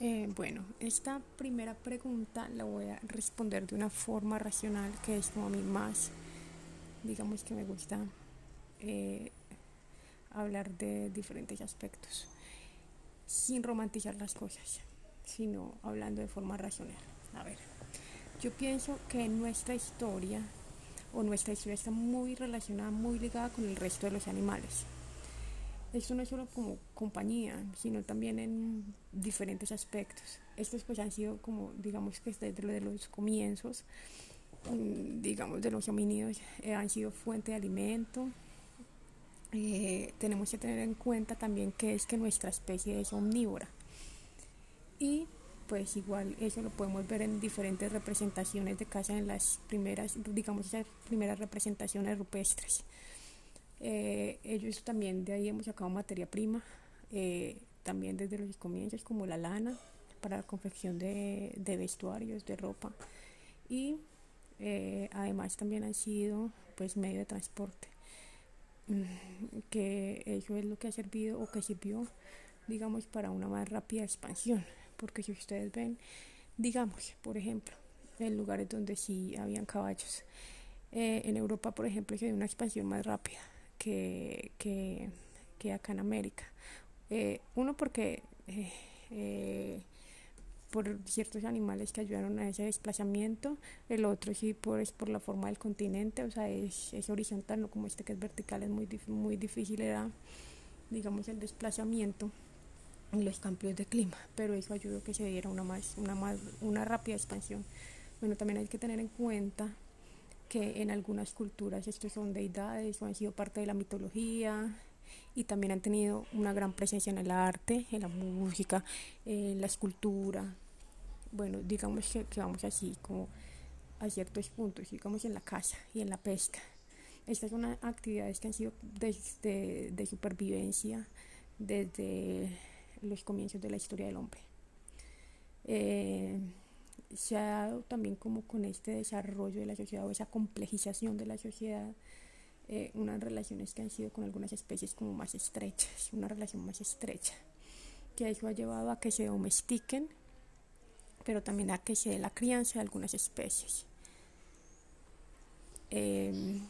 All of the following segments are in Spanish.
Eh, bueno, esta primera pregunta la voy a responder de una forma racional, que es como a mí más, digamos que me gusta eh, hablar de diferentes aspectos, sin romantizar las cosas, sino hablando de forma racional. A ver, yo pienso que nuestra historia o nuestra historia está muy relacionada, muy ligada con el resto de los animales esto no es solo como compañía, sino también en diferentes aspectos. Estos pues han sido como, digamos que desde de los comienzos, mm, digamos de los homínidos, eh, han sido fuente de alimento. Eh, tenemos que tener en cuenta también que es que nuestra especie es omnívora. Y pues igual eso lo podemos ver en diferentes representaciones de casa en las primeras, digamos esas primeras representaciones rupestres. Eh, ellos también de ahí hemos sacado materia prima, eh, también desde los comienzos como la lana para la confección de, vestuarios, de ropa. Y eh, además también han sido pues medio de transporte mm, que eso es lo que ha servido o que sirvió digamos para una más rápida expansión. Porque si ustedes ven digamos por ejemplo en lugares donde sí habían caballos en Europa por ejemplo se dio una expansión más rápida que, que, acá en América. Eh, uno porque eh, eh, por ciertos animales que ayudaron a ese desplazamiento, el otro sí por, es por la forma del continente, o sea, es, es horizontal, no como este que es vertical, es muy, muy difícil era, digamos, el desplazamiento en los cambios de clima, pero eso ayudó a que se diera una, más, una, más, una rápida expansión. Bueno, también hay que tener en cuenta que en algunas culturas estos son deidades o han sido parte de la mitología y también han tenido una gran presencia en el arte, en la música, en la escultura. Bueno, digamos que, vamos así como a ciertos puntos, digamos en la caza y en la pesca. Estas son actividades que han sido desde de supervivencia desde los comienzos de la historia del hombre. Eh, se ha dado también como con este desarrollo de la sociedad o esa complejización de la sociedad, eh, unas relaciones que han sido con algunas especies como más estrechas, una relación más estrecha, que eso ha llevado a que se domestiquen, pero también a que se dé la crianza de algunas especies. Em,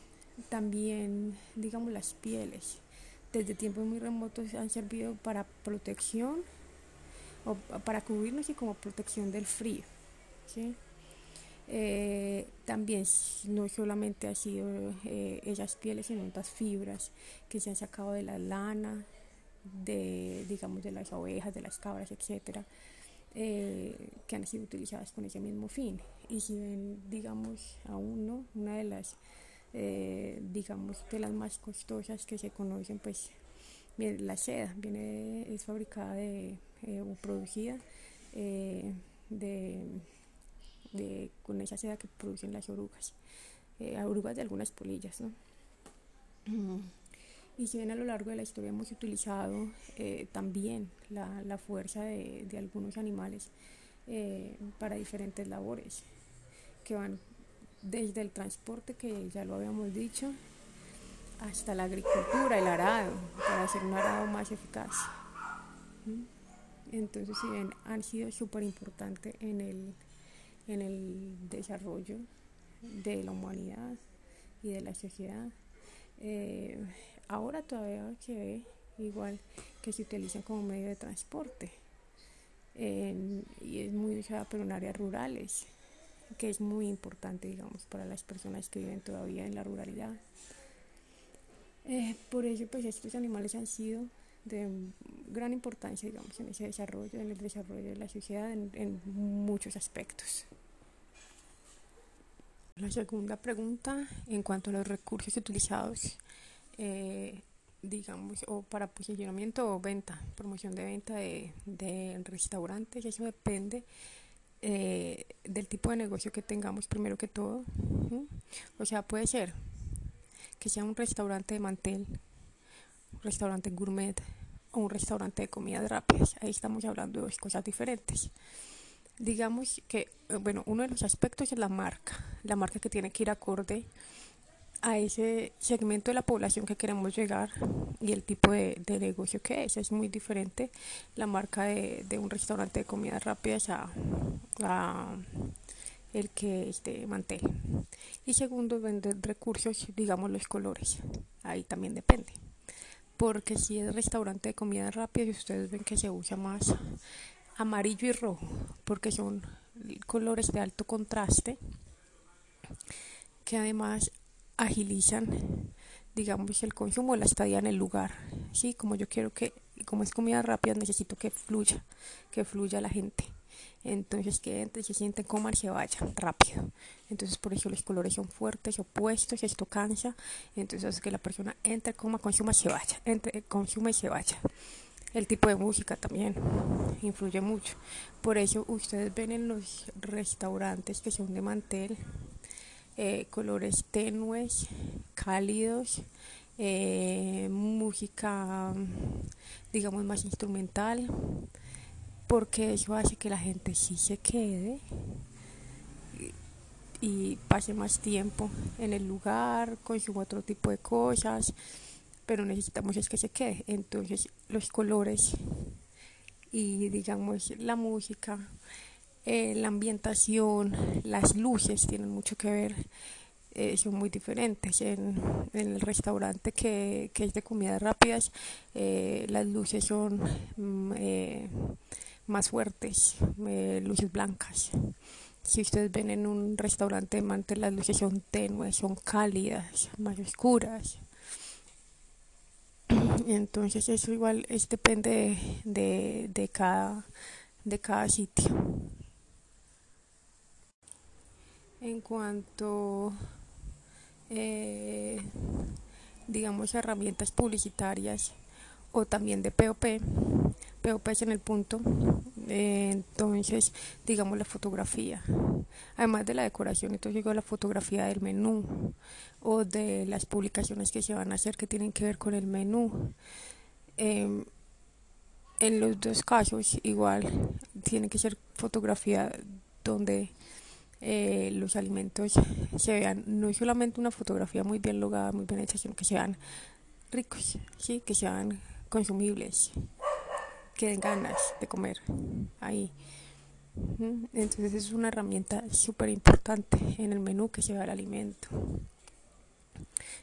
también, digamos, las pieles, desde tiempos muy remotos han servido para protección o para cubrirnos y como protección del frío. ¿Sí? Eh, también no solamente ha sido eh, ellas pieles, sino otras fibras que se han sacado de la lana, de, digamos, de las ovejas, de las cabras, etcétera, eh, que han sido utilizadas con ese mismo fin. Y si ven, digamos, aún no, una de las, digamos, de las más costosas que se conocen, pues, la seda, viene, es fabricada de, o producida de de, con esa seda que producen las orugas, eh, orugas de algunas polillas. ¿no? Y si bien a lo largo de la historia hemos utilizado eh, también la, la fuerza de, de, algunos animales eh, para diferentes labores, que van desde el transporte, que ya lo habíamos dicho, hasta la agricultura, el arado, para hacer un arado más eficaz. Entonces, si bien han sido súper importantes en el, en el desarrollo de la humanidad y de la sociedad. Eh, ahora todavía se ve igual que se utilizan como medio de transporte y es muy usada pero en áreas rurales que es muy importante digamos para las personas que viven todavía en la ruralidad eh, por ello pues estos animales han sido de gran importancia, digamos, en ese desarrollo, en el desarrollo de la sociedad en, muchos aspectos. La segunda pregunta, en cuanto a los recursos utilizados, eh, digamos, o para posicionamiento o venta, promoción de venta de, de restaurantes, eso depende eh, del tipo de negocio que tengamos primero que todo. O sea, puede ser que sea un restaurante de mantel, un restaurante gourmet o un restaurante de comidas rápidas. Ahí estamos hablando de dos cosas diferentes. Digamos que, eh, bueno, uno de los aspectos es la marca, la marca que tiene que ir acorde a ese segmento de la población que queremos llegar y el tipo de, negocio que es. Es muy diferente la marca de, un restaurante de comidas rápidas a, el que este. Y segundo, vender recursos, digamos los colores. Ahí también depende. Porque si es restaurante de comidas rápidas, ustedes ven que se usa más amarillo y rojo, porque son colores de alto contraste que además agilizan digamos el consumo la estadía en el lugar. Sí como yo quiero que como es comida rápida necesito que fluya que fluya la gente. Entonces que entre se sienten coman se vayan rápido. Entonces por eso los colores son fuertes opuestos esto cansa. Entonces que la persona entre coma consuma se vaya entre consuma y se vaya el tipo de música también influye mucho. Por eso ustedes ven en los restaurantes que son de mantel eh, colores tenues, cálidos, eh, música, digamos, más instrumental, porque eso hace que la gente sí se quede y, pase más tiempo en el lugar, consuma otro tipo de cosas, pero necesitamos es que se quede. Entonces, los colores y, digamos, la música eh, la ambientación, las luces tienen mucho que ver, eh, son muy diferentes. En, el restaurante que, es de comidas rápidas, eh, las luces son mm, más fuertes, luces blancas. Si ustedes ven en un restaurante de mantel, las luces son tenues, son cálidas, más oscuras. Entonces eso igual es, depende de, de, cada, de cada sitio. en cuanto, eh, digamos, herramientas publicitarias o también de POP. POP es en el punto, entonces, digamos, la fotografía. Además de la decoración, entonces digo la fotografía del menú o de las publicaciones que se van a hacer que tienen que ver con el menú. Em, en los dos casos, igual, tiene que ser fotografía donde eh, los alimentos se vean no solamente una fotografía muy bien lograda, muy bien hecha, sino que sean ricos, ¿sí? que sean consumibles, que den ganas de comer ahí. Entonces es una herramienta súper importante en el menú que vea el alimento.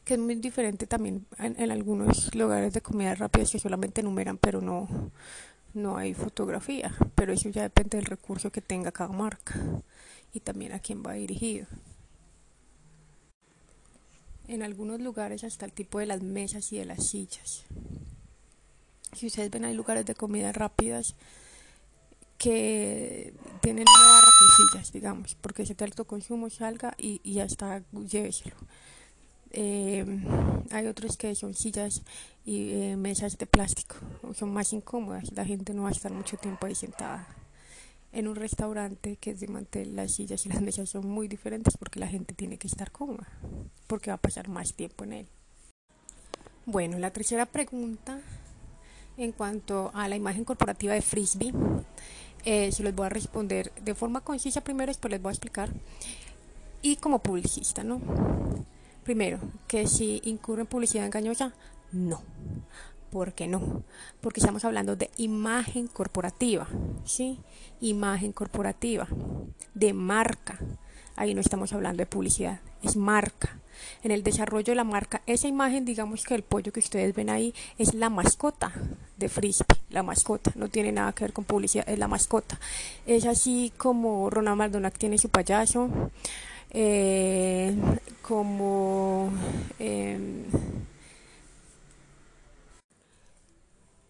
Que es muy diferente también en, en algunos lugares de comida rápida que solamente enumeran pero no, no hay fotografía. Pero eso ya depende del recurso que tenga cada marca y también a quién va dirigido. En algunos lugares hasta el tipo de las mesas y de las sillas. Si ustedes ven hay lugares de comidas rápidas que tienen una barra con sillas, digamos, porque ese alto consumo salga y, y ya está, lléveselo. Eh, hay otros que son sillas y eh, mesas de plástico, son más incómodas, la gente no va a estar mucho tiempo ahí sentada en un restaurante que es de mantel, las sillas y las mesas son muy diferentes porque la gente tiene que estar cómoda, porque va a pasar más tiempo en él. Bueno, la tercera pregunta en cuanto a la imagen corporativa de Frisbee, eh, se los voy a responder de forma concisa primero, después les voy a explicar. Y como publicista, ¿no? Primero, que si incurre en publicidad engañosa, no. ¿Por qué no? Porque estamos hablando de imagen corporativa, ¿sí? Imagen corporativa, de marca. Ahí no estamos hablando de publicidad, es marca. En el desarrollo de la marca, esa imagen, digamos que el pollo que ustedes ven ahí es la mascota de Frisbee, la mascota, no tiene nada que ver con publicidad, es la mascota. Es así como Ronald McDonald tiene su payaso, eh, como... Eh,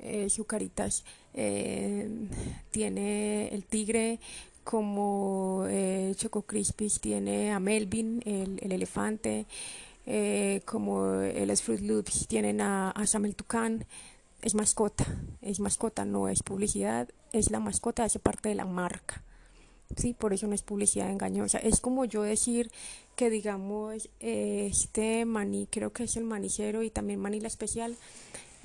eh, caritas eh, tiene el tigre como eh, Choco Crispies tiene a Melvin el, elefante eh, como los Fruit Loops tienen a, a Samuel Tucán. Es mascota es mascota no es publicidad es la mascota hace parte de la marca. Sí por eso no es publicidad engañosa. Es como yo decir que digamos este maní creo que es el manicero y también maní la especial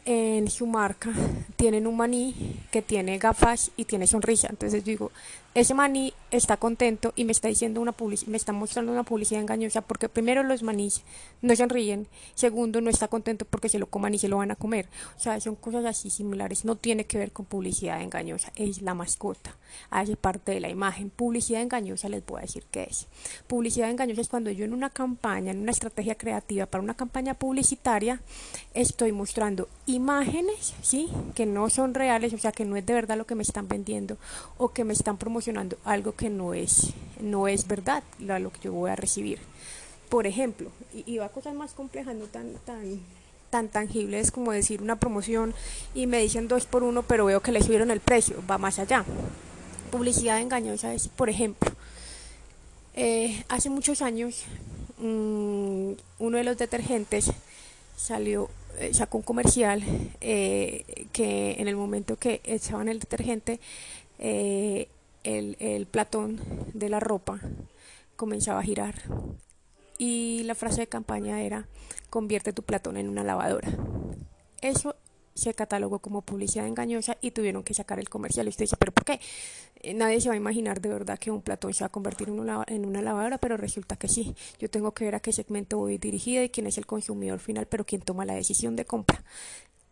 en su marca tienen un maní que tiene gafas y tiene sonrisa. Entonces digo, ese maní está contento y me está diciendo una me está mostrando una publicidad engañosa porque primero los manís no sonríen, segundo no está contento porque se lo coman y se lo van a comer. O sea, son cosas así similares, no tiene que ver con publicidad engañosa, es la mascota, hace parte de la imagen. Publicidad engañosa les voy a decir qué es. Publicidad engañosa es cuando yo en una campaña, en una estrategia creativa para una campaña publicitaria, estoy mostrando imágenes, ¿sí? Que no son reales, o sea, que no es de verdad lo que me están vendiendo o que me están promocionando algo que no es, no es verdad lo que yo voy a recibir. Por ejemplo, y, va a cosas más complejas, no tan, tan, tan tangibles como decir una promoción y me dicen dos por uno, pero veo que le subieron el precio, va más allá. Publicidad engañosa es, por ejemplo, eh, hace muchos años mm, uno de los detergentes salió eh, sacó un comercial eh, que en el momento que echaban el detergente el, el platón de la ropa comenzaba a girar y la frase de campaña era convierte tu platón en una lavadora. Eso se catalogó como publicidad engañosa y tuvieron que sacar el comercial. Y usted dice, ¿pero por qué? Eh, nadie se va a imaginar de verdad que un platón se va a convertir en una, en una lavadora, pero resulta que sí. Yo tengo que ver a qué segmento voy dirigida y quién es el consumidor final, pero quién toma la decisión de compra.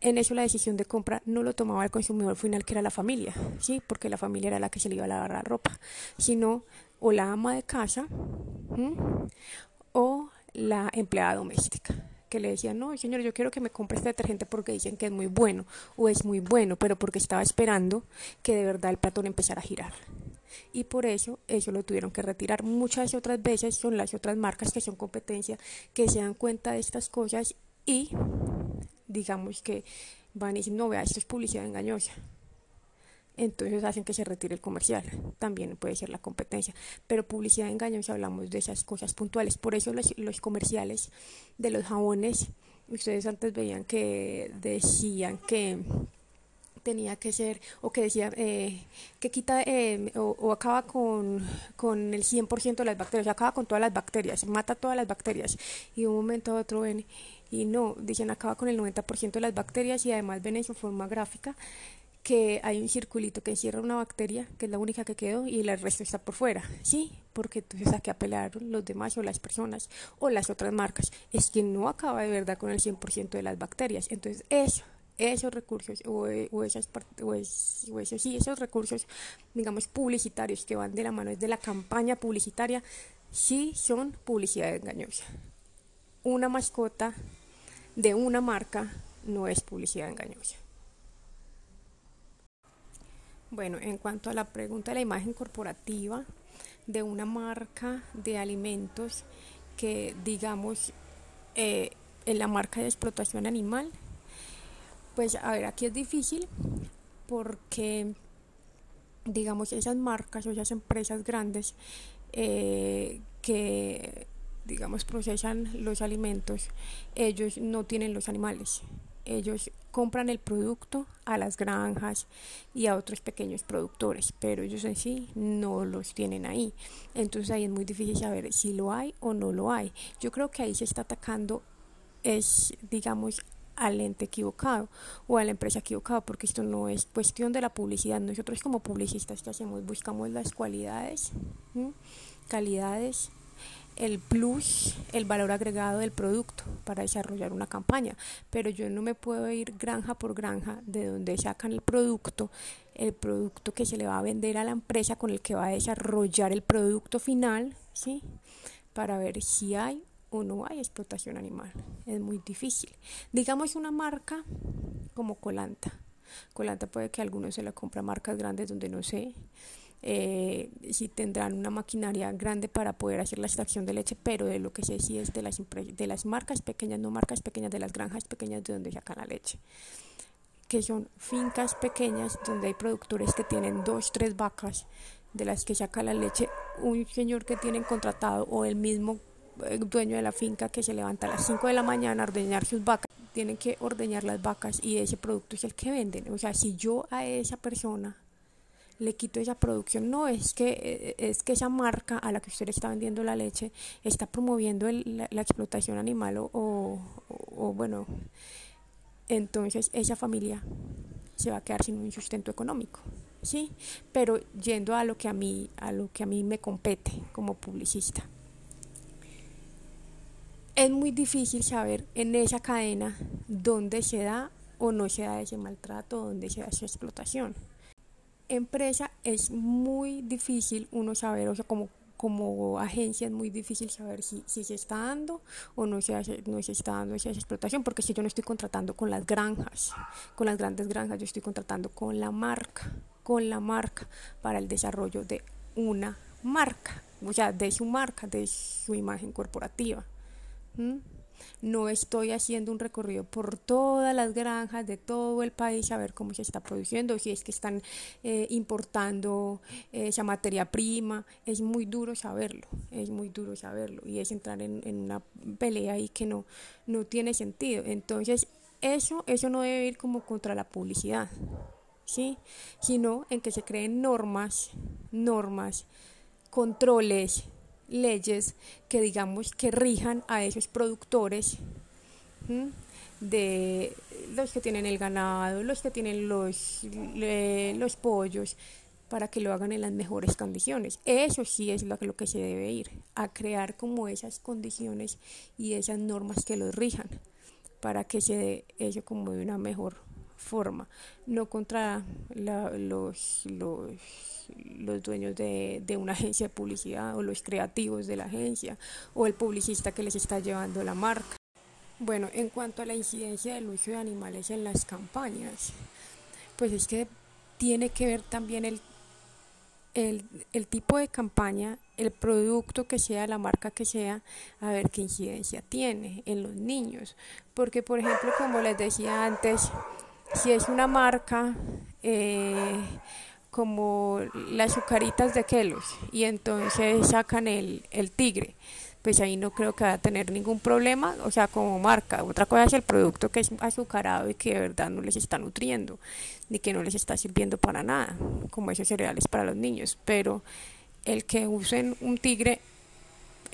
En eso la decisión de compra no lo tomaba el consumidor final, que era la familia, ¿sí? Porque la familia era la que se le iba a lavar la ropa, sino o la ama de casa o la empleada doméstica que le decía, no, señor, yo quiero que me compre este detergente porque dicen que es muy bueno o es muy bueno, pero porque estaba esperando que de verdad el platón empezara a girar. Y por eso eso lo tuvieron que retirar. Muchas otras veces son las otras marcas que son competencia que se dan cuenta de estas cosas y digamos que van y dicen, no, vea, esto es publicidad engañosa entonces hacen que se retire el comercial. También puede ser la competencia. Pero publicidad engañosa hablamos de esas cosas puntuales. Por eso los, los comerciales de los jabones, ustedes antes veían que decían que tenía que ser, o que decía eh, que quita eh, o, acaba con, con el 100% de las bacterias, acaba con todas las bacterias, mata todas las bacterias. Y de un momento a otro ven, y no, dicen acaba con el 90% de las bacterias y además ven en forma gráfica que hay un circulito que encierra una bacteria, que es la única que quedó, y el resto está por fuera. Sí, porque entonces a qué apelaron los demás o las personas o las otras marcas. Es que no acaba de verdad con el 100% de las bacterias. Entonces, eso, esos recursos o, o esas o, es, o esos, sí, esos recursos, digamos, publicitarios que van de la mano es de la campaña publicitaria, sí son publicidad engañosa. Una mascota de una marca no es publicidad engañosa. Bueno, en cuanto a la pregunta de la imagen corporativa de una marca de alimentos que digamos eh, en la marca de explotación animal, pues a ver, aquí es difícil porque digamos esas marcas o esas empresas grandes eh, que digamos procesan los alimentos, ellos no tienen los animales, ellos compran el producto a las granjas y a otros pequeños productores, pero ellos en sí no los tienen ahí. Entonces ahí es muy difícil saber si lo hay o no lo hay. Yo creo que ahí se está atacando es, digamos, al ente equivocado o a la empresa equivocada, porque esto no es cuestión de la publicidad. Nosotros como publicistas que hacemos buscamos las cualidades, calidades el plus, el valor agregado del producto para desarrollar una campaña. Pero yo no me puedo ir granja por granja de donde sacan el producto, el producto que se le va a vender a la empresa con el que va a desarrollar el producto final, ¿sí? Para ver si hay o no hay explotación animal. Es muy difícil. Digamos una marca como Colanta. Colanta puede que algunos se la compra marcas grandes donde no sé eh, si tendrán una maquinaria grande para poder hacer la extracción de leche, pero de lo que sé sí es de las, de las marcas pequeñas, no marcas pequeñas, de las granjas pequeñas de donde sacan la leche, que son fincas pequeñas donde hay productores que tienen dos, tres vacas de las que saca la leche un señor que tienen contratado o el mismo eh, dueño de la finca que se levanta a las 5 de la mañana a ordeñar sus vacas, tienen que ordeñar las vacas y ese producto es el que venden. O sea, si yo a esa persona le quito esa producción. No, es que, eh, es que esa marca a la que usted está vendiendo la leche está promoviendo la, explotación animal o, o, bueno, entonces esa familia se va a quedar sin un sustento económico. ¿sí? Pero yendo a lo que a mí, a lo que a mí me compete como publicista. Es muy difícil saber en esa cadena dónde se da o no se da ese maltrato, dónde se da esa explotación. Empresa es muy difícil uno saber, o sea, como como agencia es muy difícil saber si, si se está dando o no se, no se está dando esa explotación, porque si yo no estoy contratando con las granjas, con las grandes granjas, yo estoy contratando con la marca, con la marca para el desarrollo de una marca, o sea, de su marca, de su imagen corporativa. No estoy haciendo un recorrido por todas las granjas de todo el país a ver cómo se está produciendo, si es que están eh, importando esa materia prima. Es muy duro saberlo, es muy duro saberlo y es entrar en, una pelea ahí que no, no tiene sentido. Entonces, eso, eso no debe ir como contra la publicidad, ¿sí? sino en que se creen normas, normas, controles leyes que digamos que rijan a esos productores de los que tienen el ganado, los que tienen los, los pollos, para que lo hagan en las mejores condiciones. Eso sí es lo, que se debe ir, a crear como esas condiciones y esas normas que los rijan, para que se dé eso como de una mejor forma, no contra los, los los dueños de, de, una agencia de publicidad o los creativos de la agencia o el publicista que les está llevando la marca. Bueno, en cuanto a la incidencia del uso de animales en las campañas, pues es que tiene que ver también el, el, el tipo de campaña, el producto que sea, la marca que sea, a ver qué incidencia tiene en los niños. Porque, por ejemplo, como les decía antes, si es una marca, eh, como las azucaritas de Kelos y entonces sacan el, el tigre pues ahí no creo que va a tener ningún problema, o sea, como marca. Otra cosa es el producto que es azucarado y que de verdad no les está nutriendo, ni que no les está sirviendo para nada, como esos cereales para los niños. Pero el que usen un tigre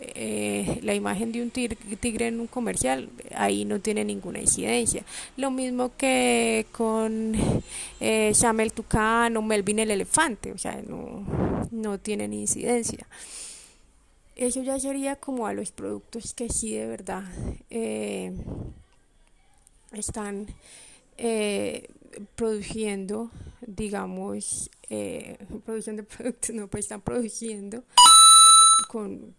eh, la imagen de un tigre, en un comercial, ahí no tiene ninguna incidencia. Lo mismo que con eh, Shamel Tucán o Melvin el elefante, o sea, no, no tienen incidencia. Eso ya sería como a los productos que sí de verdad eh, están eh, produciendo, digamos, producción de productos, no, pues están produciendo con,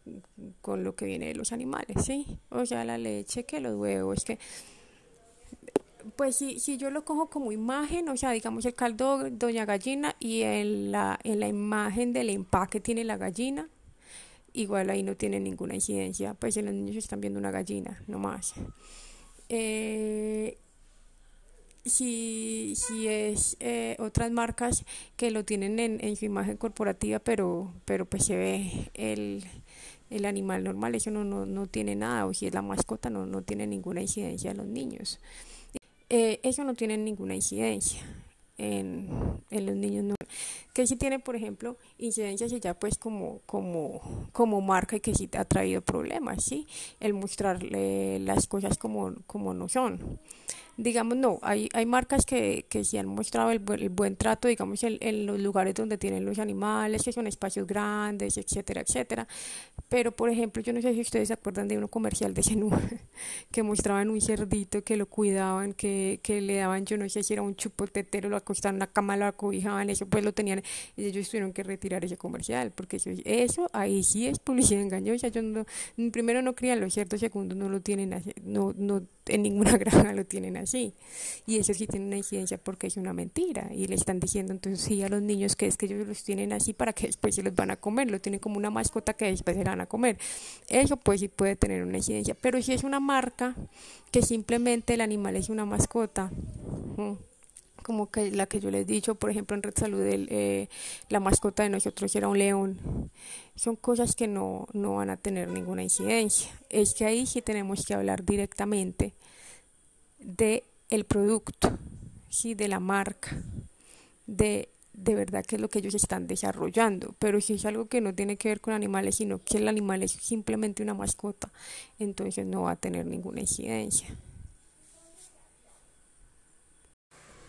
con lo que viene de los animales, ¿sí? O sea, la leche, que los huevos, que pues si, si yo lo cojo como imagen, o sea, digamos el caldo doña gallina y en la, en la imagen del empaque tiene la gallina, igual ahí no tiene ninguna incidencia, pues en los niños están viendo una gallina, no más. Eh, si, si es eh, otras marcas que lo tienen en, en, su imagen corporativa, pero, pero pues se ve el, el animal normal, eso no, no, no, tiene nada, o si es la mascota, no, no tiene ninguna incidencia en los niños. Eh, eso no tiene ninguna incidencia en, en los niños. No. Que sí tiene, por ejemplo, incidencias ya pues como, como, como marca y que sí ha traído problemas, ¿sí? El mostrarle las cosas como, como no son digamos, no, hay, hay marcas que, que sí han mostrado el, buen trato, digamos, en, los lugares donde tienen los animales, que son espacios grandes, etcétera, etcétera. Pero, por ejemplo, yo no sé si ustedes se acuerdan de uno comercial de Zenú, que mostraban un cerdito, que lo cuidaban, que, que le daban, yo no sé si era un chupotetero, lo acostaban en la cama, lo acobijaban, eso pues lo tenían, y ellos tuvieron que retirar ese comercial, porque eso, ahí sí es publicidad engañosa. Yo no, primero no creían lo cierto, segundo no lo tienen, no, no en ninguna granja lo tienen así. Y eso sí tiene una incidencia porque es una mentira. Y le están diciendo entonces sí a los niños que es que ellos los tienen así para que después se los van a comer. Lo tienen como una mascota que después se van a comer. Eso pues sí puede tener una incidencia. Pero si es una marca que simplemente el animal es una mascota como la que yo les he dicho, por ejemplo en Red Salud, eh, la mascota de nosotros era un león, son cosas que no, no van a tener ninguna incidencia. Es que ahí sí tenemos que hablar directamente de el producto, ¿sí? de la marca, de de verdad qué es lo que ellos están desarrollando, pero si es algo que no tiene que ver con animales, sino que el animal es simplemente una mascota, entonces no va a tener ninguna incidencia.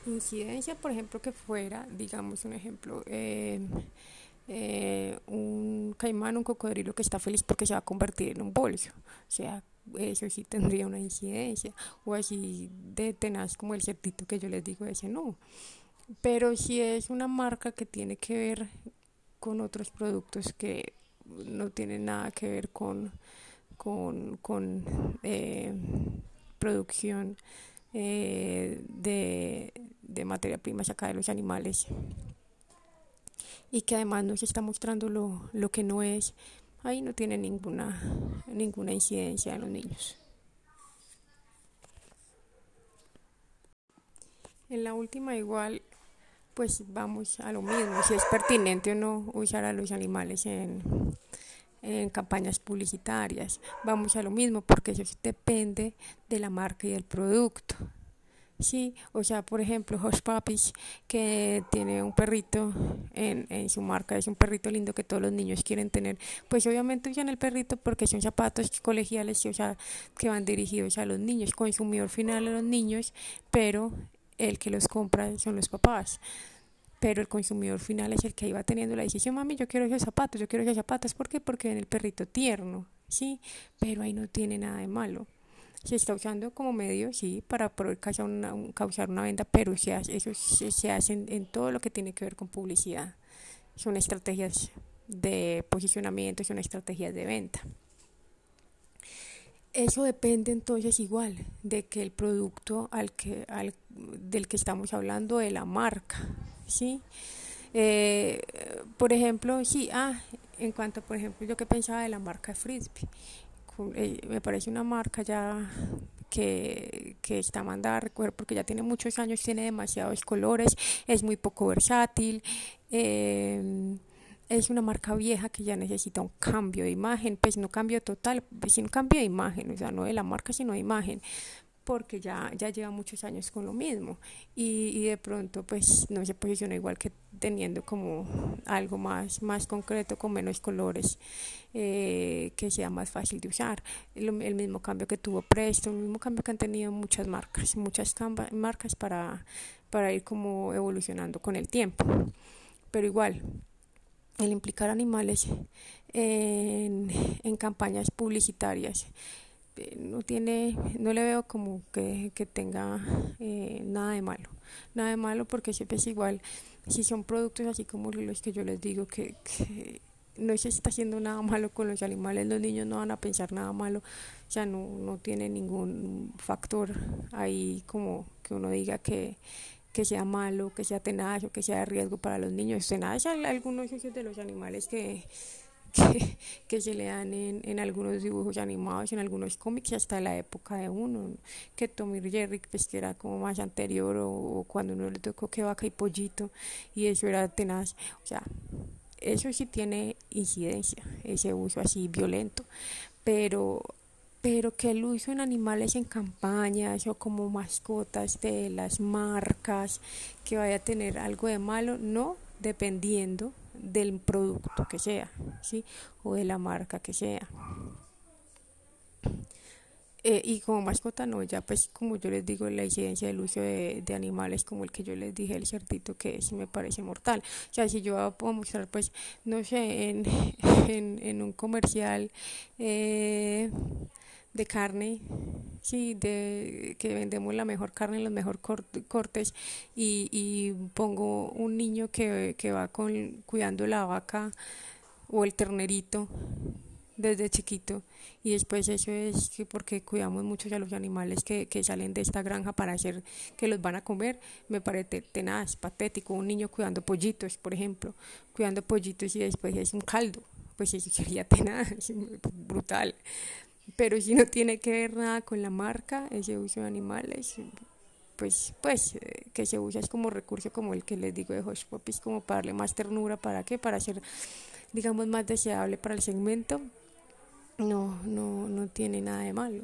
incidencia, por ejemplo, que fuera, digamos un ejemplo, eh, eh, un caimán, un cocodrilo que está feliz porque se va a convertir en un bolso. O sea, eso sí tendría una incidencia. O así de tenaz como el cerdito que yo les digo, ese no. Pero si es una marca que tiene que ver con otros productos que no tienen nada que ver con, con, con eh, producción eh, de, de materia prima sacada de los animales y que además nos está mostrando lo, lo que no es, ahí no tiene ninguna, ninguna incidencia en los niños. En la última igual, pues vamos a lo mismo, si es pertinente o no usar a los animales en, en campañas publicitarias. Vamos a lo mismo porque eso depende de la marca y del producto. Sí, o sea, por ejemplo, Hush Puppies, que tiene un perrito en, en su marca, es un perrito lindo que todos los niños quieren tener. Pues obviamente usan el perrito porque son zapatos colegiales, o sea, que van dirigidos a los niños, consumidor final a los niños, pero el que los compra son los papás pero el consumidor final es el que iba teniendo la decisión, mami, yo quiero esos zapatos, yo quiero esos zapatos, ¿por qué? Porque en el perrito tierno, ¿sí? Pero ahí no tiene nada de malo. Se está usando como medio, sí, para poder causar una, causar una venta, pero se hace, eso se, se hace en, todo lo que tiene que ver con publicidad. Son estrategias de posicionamiento, son estrategias de venta. Eso depende entonces igual de que el producto al que, al, del que estamos hablando, de la marca, ¿sí? Eh, por ejemplo, sí, ah, en cuanto, por ejemplo, yo que pensaba de la marca Frisbee, me parece una marca ya que, que está mandada a recoger porque ya tiene muchos años, tiene demasiados colores, es muy poco versátil. Eh, es una marca vieja que ya necesita un cambio de imagen, pues no cambio total, sino cambio de imagen, o sea, no de la marca, sino de imagen, porque ya, ya lleva muchos años con lo mismo y, y, de pronto pues no se posiciona igual que teniendo como algo más, más concreto con menos colores eh, que sea más fácil de usar. El, el, mismo cambio que tuvo Presto el mismo cambio que han tenido muchas marcas muchas marcas para, para ir como evolucionando con el tiempo. Pero igual el implicar animales en, en campañas publicitarias no tiene, no le veo como que, que tenga eh, nada de malo, nada de malo porque siempre es igual, si son productos así como los que yo les digo que, que no se está haciendo nada malo con los animales, los niños no van a pensar nada malo, o sea, no, no tiene ningún factor ahí como que uno diga que, que sea malo, que sea tenaz o que sea de riesgo para los niños. Tenaz algunos de los animales que que, se le dan en, en, algunos dibujos animados, en algunos cómics, hasta la época de uno, que Tommy Jerry, pues que era como más anterior, o, o cuando uno le tocó que vaca y pollito, y eso era tenaz, o sea, eso sí tiene incidencia, ese uso así violento, pero pero que el uso en animales en campañas o como mascotas de las marcas que vaya a tener algo de malo, no, dependiendo del producto que sea, ¿sí? O de la marca que sea. Eh, y como mascota no, ya pues como yo les digo, la incidencia del uso de, animales como el que yo les dije, el cerdito, que sí me parece mortal. O sea, si yo puedo mostrar pues, no sé, en, en, en un comercial eh, de carne, sí, de que vendemos la mejor carne, los mejores cortes y, y pongo un niño que, que va con, cuidando la vaca o el ternerito desde chiquito. Y después eso es que porque cuidamos mucho a los animales que, que salen de esta granja para hacer que los van a comer me parece tenaz, patético, un niño cuidando pollitos por ejemplo, cuidando pollitos y después es un caldo pues eso sería tenaz, brutal pero si no tiene que ver nada con la marca, ese uso de animales, pues, pues eh, que se usa es como recurso como el que les digo de Hush Puppies, como para darle más ternura, ¿para qué? Para ser, digamos, más deseable para el segmento, no, no, no tiene nada de malo.